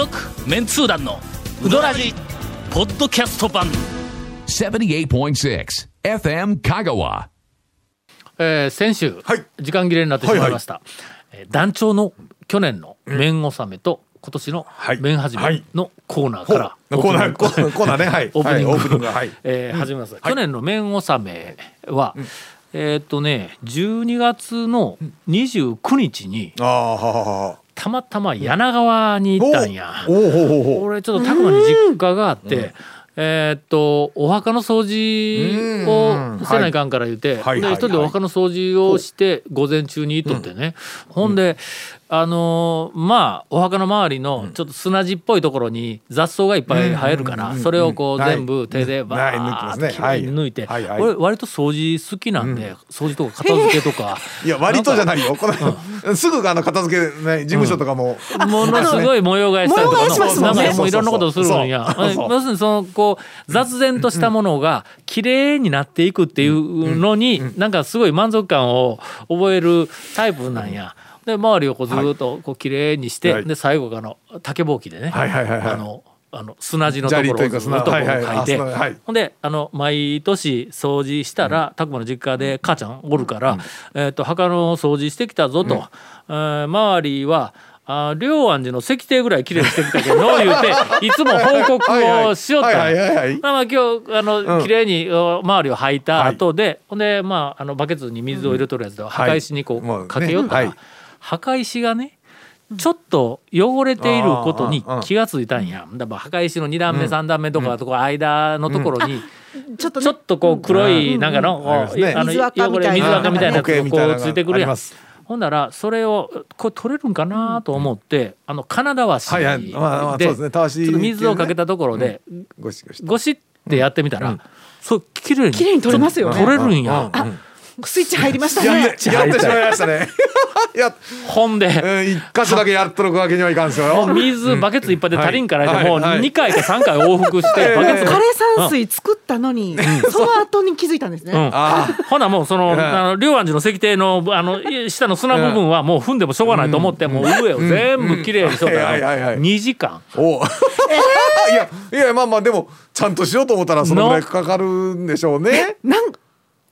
続メンツー団のウドラジポッドキャスト版。78.6 FM Kagawa. えー先週、はい。時間切れになってしまいました、えー団長の去年の麺納めと今年のはい。麺始めのコーナーから、コーナーコーナーコーナーね。はい。オープニング,、はいオープニングが。はい。えー始めます、去年の麺納めは、えーっとね12月の29日にああはははたまたま柳川に行ったんや。おおほうほうほう。俺ちょっとたくまに実家があって、えーっとお墓の掃除をせないかんから言って、で一人でお墓の掃除をして午前中に行っとってね、ほんであのーまあお墓の周りのちょっと砂地っぽいところに雑草がいっぱい生えるから、それをこうはい全部手でバーッと抜いて、はい。はいはい。俺割と掃除好きなんで、掃除とか片付けとか。いや割とじゃないよ。このすぐあの片付けね事務所とかも。ものすごい模様替えしたりとか。模様替えしますもんねなんかもういろんなことをするんや。要するにそのこう雑然としたものが綺麗になっていくっていうのになんかすごい満足感を覚えるタイプなんや。で周りをこうずっとこう綺麗にして、はい。で最後あの竹ぼうきでね、はいはいはいはい。あのあの砂地のところをずっとこう書いて、はいほんであの毎年掃除したら拓磨、の実家で母ちゃんおるから、えー、と墓の掃除してきたぞと、えー周りはあ龍安寺の石庭ぐらい綺麗にしてきたけど 言うていつも報告をしよった。んはいはい。はいはいまあまあ今日あの、うん。綺麗にお周りを履いた後で、ほんでまああのバケツに水を入れとるやつでは墓石にこう、はいかけよったら、はい墓石がねちょっと汚れていることに気がついたんや。だから墓石の2段目3段目とかとこ間のところにちょっとね。ちょっとこう黒いなんかのこうありますね。あの水垢汚れみたいな。水垢みたいなやつがこうついてくるやん。ほんならそれをこれ取れるんかなと思ってあの金田和紙はいはい。まあまあでそうですね。たわしちょっと水をかけたところでゴシゴシゴシってやってみたらそう綺麗に綺麗に取れますよね。取れるんや。スイッチ入りましたね。やってやってしまいましたね。やほんで。うん一箇所だけやっとるわけにはいかんですよ。水バケツいっぱい。で足りんからはいもうはい。はい2回か3回往復してええバケツ枯山水作ったのにその後に気づいたんですね、うん。あほなもうその、ええあの龍安寺の石庭のあのい下の砂部分はもう踏んでもしょうがないと思って、もう上を全部きれいにしと。ったはいはいはいら2時間。お。いやいやまあまあでもちゃんとしようと思ったらそのぐらいかかるんでしょうね。なんい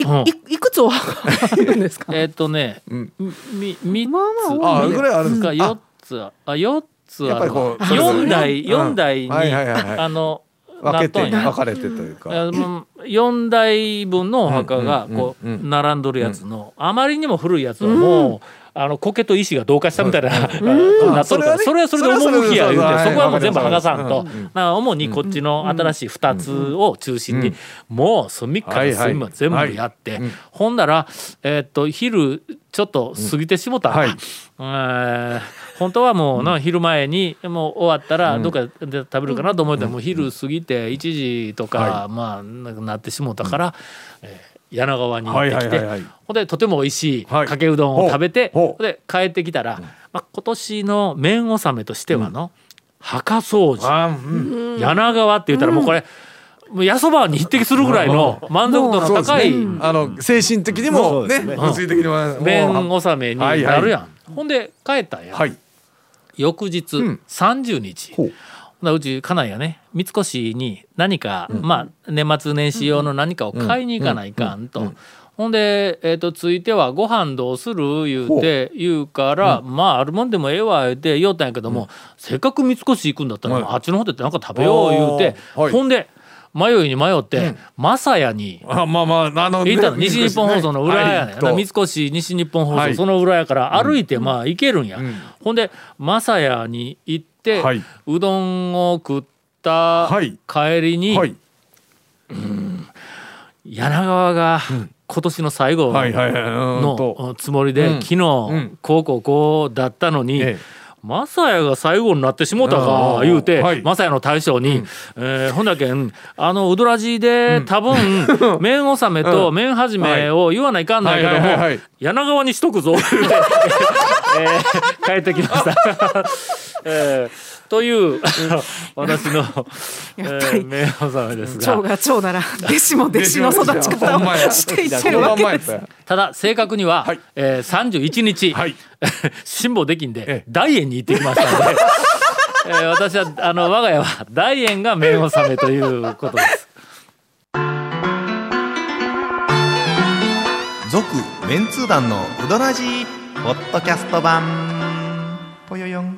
うん。いいくつお墓あるんですか？えーっとね、ん。みみ3まあまああ。ぐらいあるんですか？か4つあ4つやっぱりあるこうそれぞれ4台うん。四台に、はいはいはいはい。あの分けてなっとんや分かれてというか。4台分のお墓がこう並んどるやつのあまりにも古いやつはもうあの苔と石が同化したみたいななっとるからそそれはそれで趣や言うてそこはもう全部剥がさんと主にこっちの新しい2つを中心にもう隅から隅まで全部やってほんだらえーっと昼ちょっと過ぎてしもた。はい。えー本当はもうな、昼前にもう終わったらどっかで食べるかなと思ってもう昼過ぎて1時とか、まあななってしもうたから、えー柳川に行ってきて、はいはいはいはい。ほんでとても美味しいはい。かけうどんを食べて、ほう。ほうほんで帰ってきたら、まあ、今年の麺納めとしてはの、墓掃除。柳川って言ったらもうこれ、もうやそばに匹敵するぐらいの満足度の高いねあの精神的にもね物理的にも麺もう納めになるやん。ほんで帰ったんや。はい翌日ん30日、ほうほなうち家内がね三越に何か、まあ年末年始用の何かを買いに行かないかんと。ほんで、えー、とついてはご飯どうする言うて言うから、まああるもんでもええわ言うて言おったんやけども、せっかく三越行くんだったら、はいあっちの方でなんか食べよう言うて、ほんで迷いに迷って、マサヤにあまあまああの行ったの。西日本放送の裏やねん、はいと。三越西日本放送、はい。その裏やから歩いてまあ行けるんや、ほんで正屋に行って、はい。うどんを食ったはい。帰りに、はい。柳川が今年の最後のつもりで、うん。昨日、ん。こうこうこうだったのに、ええマサヤが最後になってしもうたかうん言うて、はい。マサヤの大将に、えーほんだけんあのうどらじで多分、麺納めと麺始めを言わないかんないけども、柳川にしとくぞ言うて、えー帰ってきました。えーという 私の、え やっぱりー、麺納めですが。長が長なら弟子も弟子の育ち方をしていってるわけです。すただ正確には、はい。えー、31日、はい。辛抱できんで、ええ。大円に行ってきましたので。えー私はあの我が家は大円が麺納めということです。続メンツー団のウドラジーポッドキャスト版。ぽよよん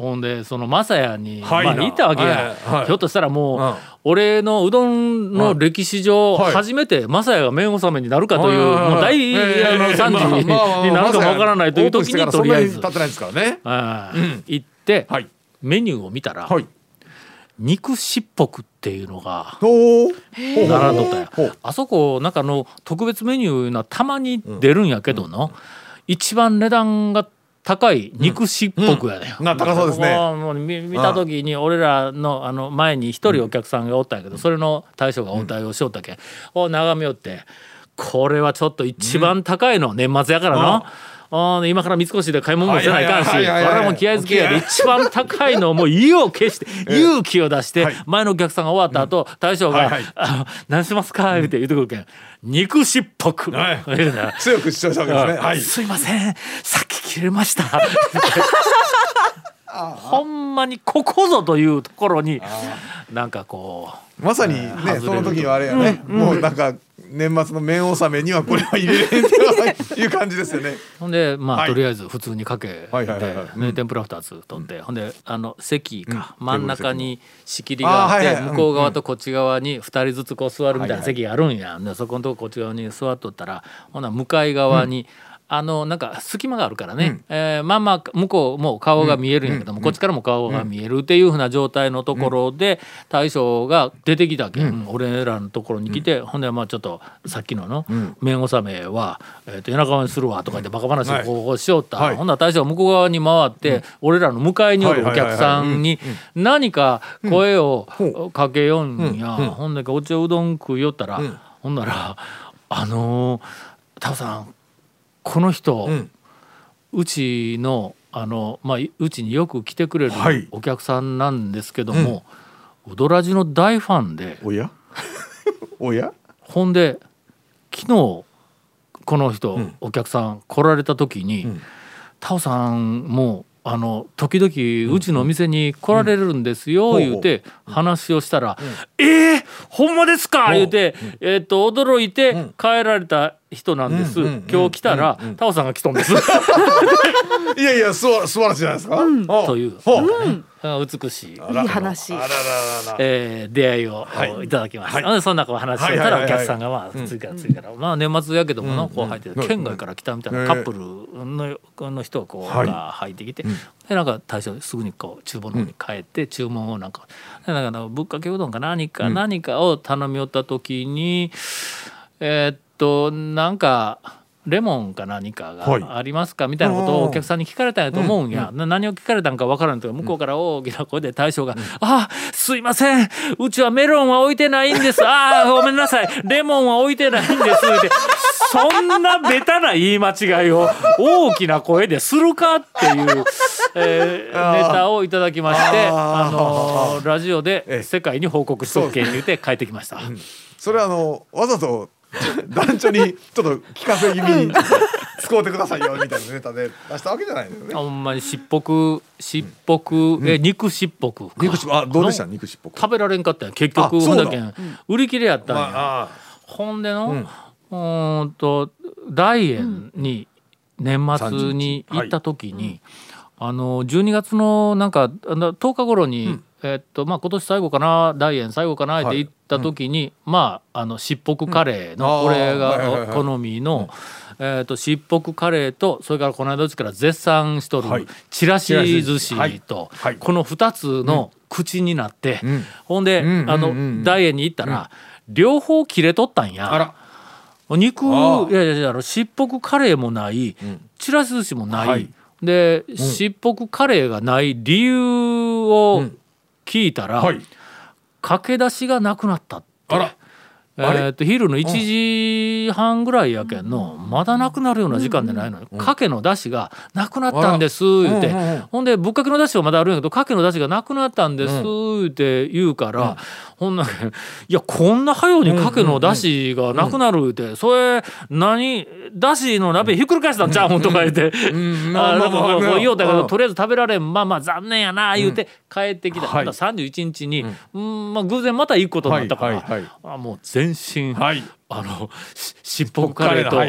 ほんでそのマサヤに、はい。まあ、いたわけや、はい。はい。ひょっとしたらもう、うん。俺のうどんの歴史上、はい。初めてマサヤが麺納めになるかという、もう大、惨事に,、なるかもわからないという時にとりあえず。行って、はい。メニューを見たら、はい。肉しっぽくっていうのが並んどったよほうあそこなんかあの特別メニューいうのはたまに出るんやけどの、一番値段が高い肉しっぽくやね、うん。な高そうですね。もう見見た時に俺らのあの前に一人お客さんがおったんやけど、それの大将が応対をしよったけ。ん、を眺めよって。これはちょっと一番高いの、年末やからの。あー今から三越で買い物もせないかんしこれはい。はいはいはい。はもう気合付けやで一番高いのをもう意を決して 勇気を出してはい。前のお客さんが終わった後大将がはいはい「あの何しますか?」言って言ってくるけん「肉しっぽく」はい。言うたら強く主張したわけですね。はい。すいません。さっき切れました。ほんまにここぞというところになんかこまさにねその時はあれやね。もうなんか年末の麺納めにはこれは入れれんっていう感じですよね。う ほんでまあ、はい。とりあえず普通にかけてはいはいはい。はいうんね天ぷら2つ取って、ほんであの席か、うん。真ん中に仕切りがあって、はいはい。向こう側とこっち側に2人ずつこう座るみたいな席があるんや、でそこのとここっち側に座っとったらほな向かい側に、あのなんか隙間があるからね、えーまあまあ向こうも顔が見えるんやけども、こっちからも顔が見えるっていうふうな状態のところで、大将が出てきたけん、俺らのところに来て、ほんでまあちょっとさっきのの麺納めは、えー、と夜中にするわとか言ってバカ話をこうしよった、はい。ほんなら大将が向こう側に回って、俺らの向かいにおるお客さんに何か声をかけよんや、ほんでお茶うどん食いよったら、ほんなら「あのー、タオさんこの人、ん。うちのあの、まあ、いうちによく来てくれるはい。お客さんなんですけども、うどらじの大ファンでおや？おや？ほんで昨日この人、お客さん来られた時に、タオさんもあの時々うちのお店に来られるんですよ、言うて話をしたら「えー、ほんまですか!」言うて、えーっと驚いて帰られた人なんです、今日来たら、タオさんが来とんです。いやいやすわ素晴らしいじゃないですか？おという、ほう。ね美しい。いい話。えー出会いを、はい。い、ただきました、はそんなこう話をしたらお客さんがまあ次から次から、まあ年末やけどものこう入ってて、うん。県外から来たみたいなカップルのの人がこう、はい。が入ってきて、でなんか大将すぐにこう厨房の方に帰って、注文をなんかでなんかぶっかけうどんか何か何かを頼み寄った時に、えーっとなんか。レモンか何かはい。がありますか？みたいなことをお客さんに聞かれたんやと思うんや、な何を聞かれたんか分からんけど向こうから大きな声で大将が「あすいません。うちはメロンは置いてないんです。あーごめんなさい。レモンは置いてないんです」ってそんなベタな言い間違いを大きな声でするかっていう、えーネタをいただきましてあのーラジオええで世界に報告しとけん言うて帰ってきました。それはあのわざと 団長にちょっと聞かせ気味に使うてくださいよみたいなネタで 出したわけじゃないですよね。ほんまにしっぽくしっぽく、え肉しっぽく。か肉しあどうでした？肉しっぽく。食べられんかったんや。結局ほんだけん。売り切れやったんや、ほんでの、うーんと大円に年末に行った時に、あの12月のなんかあの10日頃に、えっとまあ今年最後かな大円最後かなって行った時に、まああのしっぽくカレーの、うん。俺はいはいはいが好みの、えっとしっぽくカレーとそれからこの間うちから絶賛しとる、はい。ちらし寿司はい。と、はい。この2つの口になって、ん。ほんで、んあの、うんうん。大円に行ったら、両方切れとったんや。肉いやいやいやあのしっぽくカレーもない、ちらし寿司もない、はい。で、しっぽくカレーがない理由を聞いたら、はい。駆け出しがなくなったって。あら。ええー、と昼の1時半ぐらいやけんのまだなくなるような時間でないのにかけのだしがなくなったんです言うて。ほんでぶっかけのだしはまだあるんやけどかけのだしがなくなったんです言うて言うからほんなけんいやこんな早うにかけのだしがなくなる言うてそれ何？だしの鍋ひっくり返したんちゃうんとか言って。あなんかこう言おうたけどとりあえず食べられんまあまあ残念やな言うて帰ってきた。また31日にうん。まあ偶然また行くことになったから。あもう全身あのししっぽくカレーと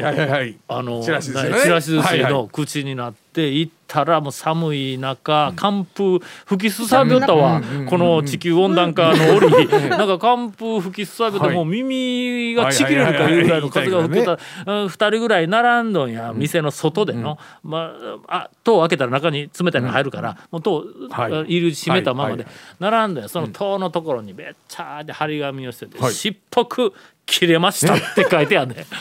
あのちらし寿司の口になって行ったらもう寒い中寒風吹きすさびよったわこの地球温暖化の折 なんか寒風吹きすさびよってもう耳がちぎれるかいうぐらいの風が吹けたうん二人ぐらい並んどんや店の外でのまああ戸を開けたら中に冷たいの入るからもう戸はい。入り閉めたままではい並んでその戸のところにべっちゃーで張り紙をしてて「はい。しっぽく切れました」って書いてあるね。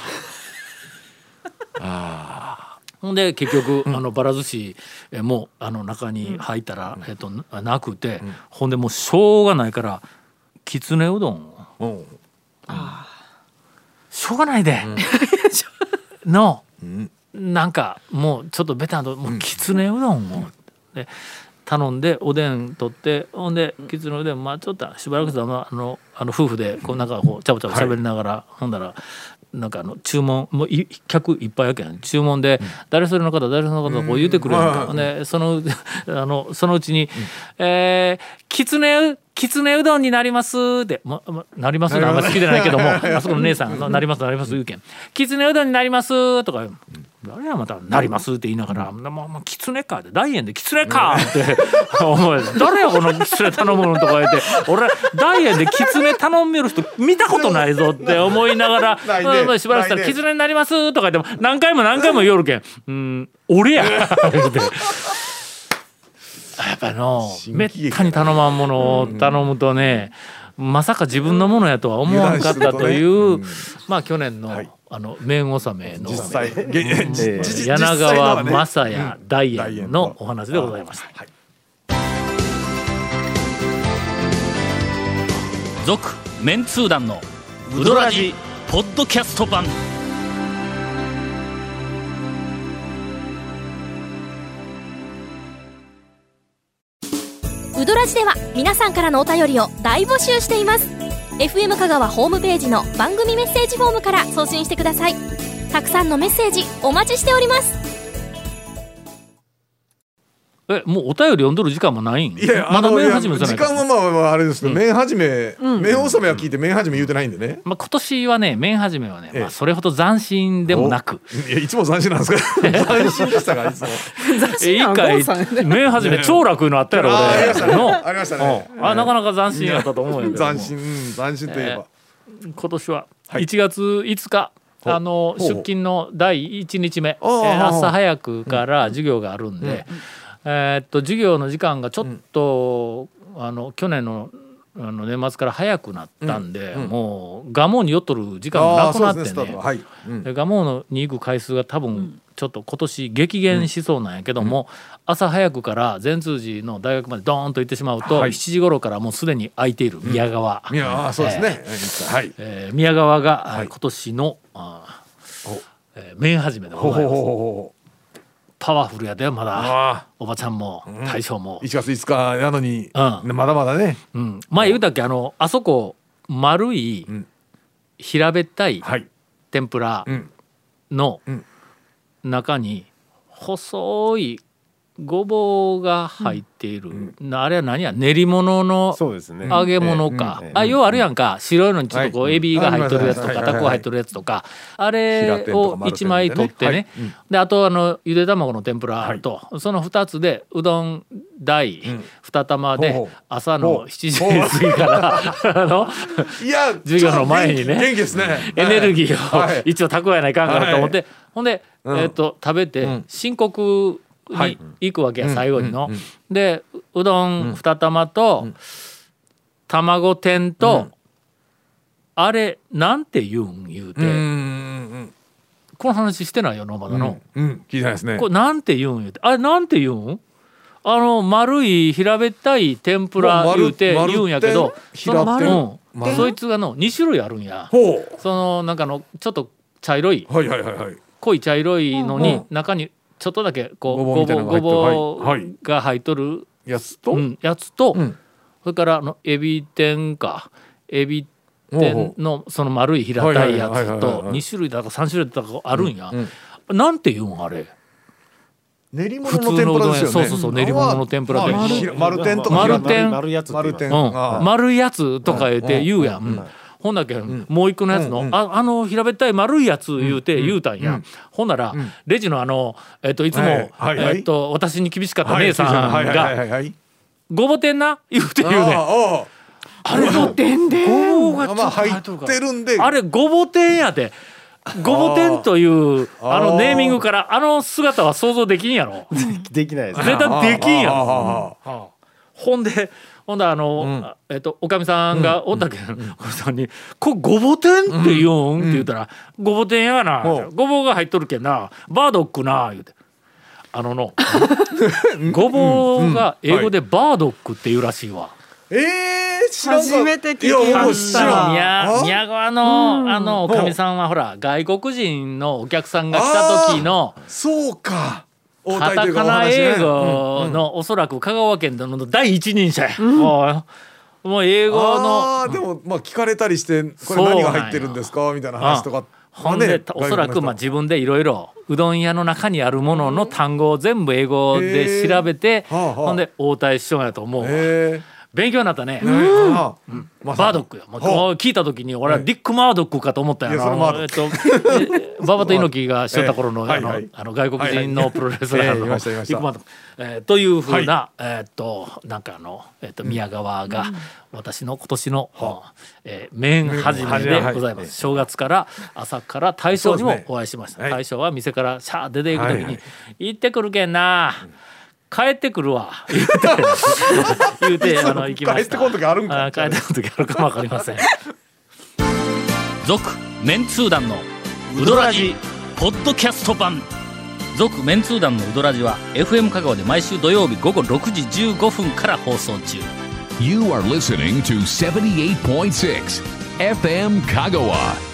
ほんで結局、あのばら寿司えもあの中に入ったら、えっとななくて、ほんでもうしょうがないからきつねうどんを。う。ん。しょうがないで、の、なんかもうちょっとベタなともうきつねうどんを、で頼んでおでん取ってほんできつねうどんまあちょっとしばらくしたらあのあの夫婦でこうなんかこうちゃぶちゃぶ喋りながら、ほんだらなんかあの注文もうい客いっぱいやけん。注文で誰それの方誰それの方こう言うてくれるん。かでその あのそのうちに「えーきつねうきつねうどんになります」って、まま「なります」ってあんま好きじゃないけども あそこの姉さんが「なりますなります」言うけん「きつねうどんになります」とか言う誰やまた「なります」って言いながら「まあまあきつねか」って大円で「きつねか」って思う。誰やこのきつね頼むのとか言って。俺大円できつね頼める人見たことないぞって思いながら しばらくしたら「ないね。きつねになります」とか言っても何回も何回も言おるけん「うん俺や」言うて。やっぱのめったに頼まんものを頼むとねまさか自分のものやとは思わんかったという、まあ去年の、あの麺納めの実際げじじ柳実際の川正也大大円円のお話でございました。はい続メンツー団のウドラジポッドキャスト版。ウドラジでは皆さんからのお便りを大募集しています FM 香川ホームページの番組メッセージフォームから送信してください。たくさんのメッセージお待ちしております。えもうお便り読んどる時間もないん？いやまだ始めじゃないか時間はまあまああれですけど麺始め麺納めは聞いて麺始め言うてないんでね。まあ、今年はね麺始めはね、ええ。まあ、それほど斬新でもなく。いやいつも斬新なんですか？斬新でしたからいつも。え一回麺始め超楽いうのあったやろあありましたね。のありましたね。うん。あなかなか斬新やったと思うんやけども斬新うん斬新といえば。今年ははい。1月5日、ほう。あの出勤の第1日目、朝早くから授業があるんで、えーっと授業の時間がちょっと、あの去年のあの年末から早くなったんで、もう蒲生に寄っとる時間がなああくなってね。ねははい。うん。で蒲生に行く回数が多分ちょっと今年激減しそうなんやけども、朝早くから善通寺の大学までドーンと行ってしまうと、はい。7時頃からもうすでに空いている宮川、いやあそうですね。はい。えー宮川が、はい。今年のあーお。えー麺始めでほうほうございますほう。ほパワフルやでまだ。おばちゃんも大将も、1月5日なのにうん。まだまだね。うん、前言うたっけあのあそこ丸いん。平べったいはい。天ぷらうん。のうん。中に細いごぼうが入っている、なあれは何や？練り物の。揚げ物か、ええええあ要はあるやんか。白いのにちょっとこうはい。エビが入っとるやつとかはいタコが入っとるやつとか。あれをか丸天1枚取ってね。はい。うん。であとあのゆで卵の天ぷらとその2つでうどん大2玉で朝のほう。7時過ぎからあのいや授業の前にねちょっと元気元気ですね。エネルギーはい。を一応蓄えないかんからと思って。ほんでうん。えっと食べてん。申告にはい。行くわけや最後にの。でうどん2玉と卵天とあれなんて言うん言うて。んこの話してないよのまだの。うんうん。聞いてないですね。これなんて言うん言うて。あれなんて言うん？あの丸い平べったい天ぷら言うて言うんやけどその平うん。そいつがの2種類あるんや。ほそのなんかのちょっと茶色い。うはいはいはいはい。濃い茶色いのにうん。中にちょっとだけこうごぼうごぼうが入っとるやつと、うんやつとうん。それからあのエビ天かエビ天のその丸い平たいやつとはいはい2種類だか3種類だかあるんや。うんなんて言うんあれ？練り物の天ぷらですよね。そうそうそう練り物の天ぷらで。丸天とか丸天。丸いやつとか言うて言うやん。ほんだけん。もう一個のやつの、うんうん。ああの平べったい丸いやつ言うて言うたんや、ほんなら、レジのあの、えっといつも、はい。はい。はい。えっと私に厳しかったはい。姉さんはい。はい。はい。がはい「ごぼ天な」言うて言うねんあれごぼうがちょっとあまあ入ってるんで。あれごぼ天やでごぼ天というあのネーミングからあの姿は想像できんやろ。できないです。絶対できんやろ。ほんでほんであの、あえっとおかみさんがおったけん、おかみさんに「これごぼ天って言うん?」って言ったら「ごぼ天やな、うん。ごぼうが入っとるけんなバードックな」言うて。あののごぼうが英語でバードックっていうらしいわ。ええ知らんか。初めて聞きいや僕まも知らん。宮あ？宮川のあのおかみさんはほら外国人のお客さんが来た時のそうか。応カタカナ英語のおそらく香川県での第一人者や。もうもう英語のあーでもまあ聞かれたりしてこれ何が入ってるんですかみたいな話とかほんで、おそらくまあ自分でいろいろうどん屋の中にあるものの単語を全部英語で調べて、ほんで応対しようやと思うわ。え勉強になったね。バードックよ。もう聞いた時に俺はディック・マードックかと思ったよいやそれマードッえっと、え馬場と猪木がしとった頃のあのあの外国人のプロレスラーのディック・マードック。えーというふうな、えっとなんかあの、えっと宮川が私の今年の、えー麺始めでございます。正月から朝から大将にもお会いしました。はい。大将は店からシャー出ていく時に、行ってくるけんな。帰ってくるわ。言うて。言うてあの行きました。帰ってこん時あるんか。あ帰ってこん時あるかもわかりません。続メンツー団のウドラジポッドキャスト版。続メンツー団のウドラジは FM 香川で毎週土曜日午後6時15分から放送中。You are listening to 78.6 FM Kagawa.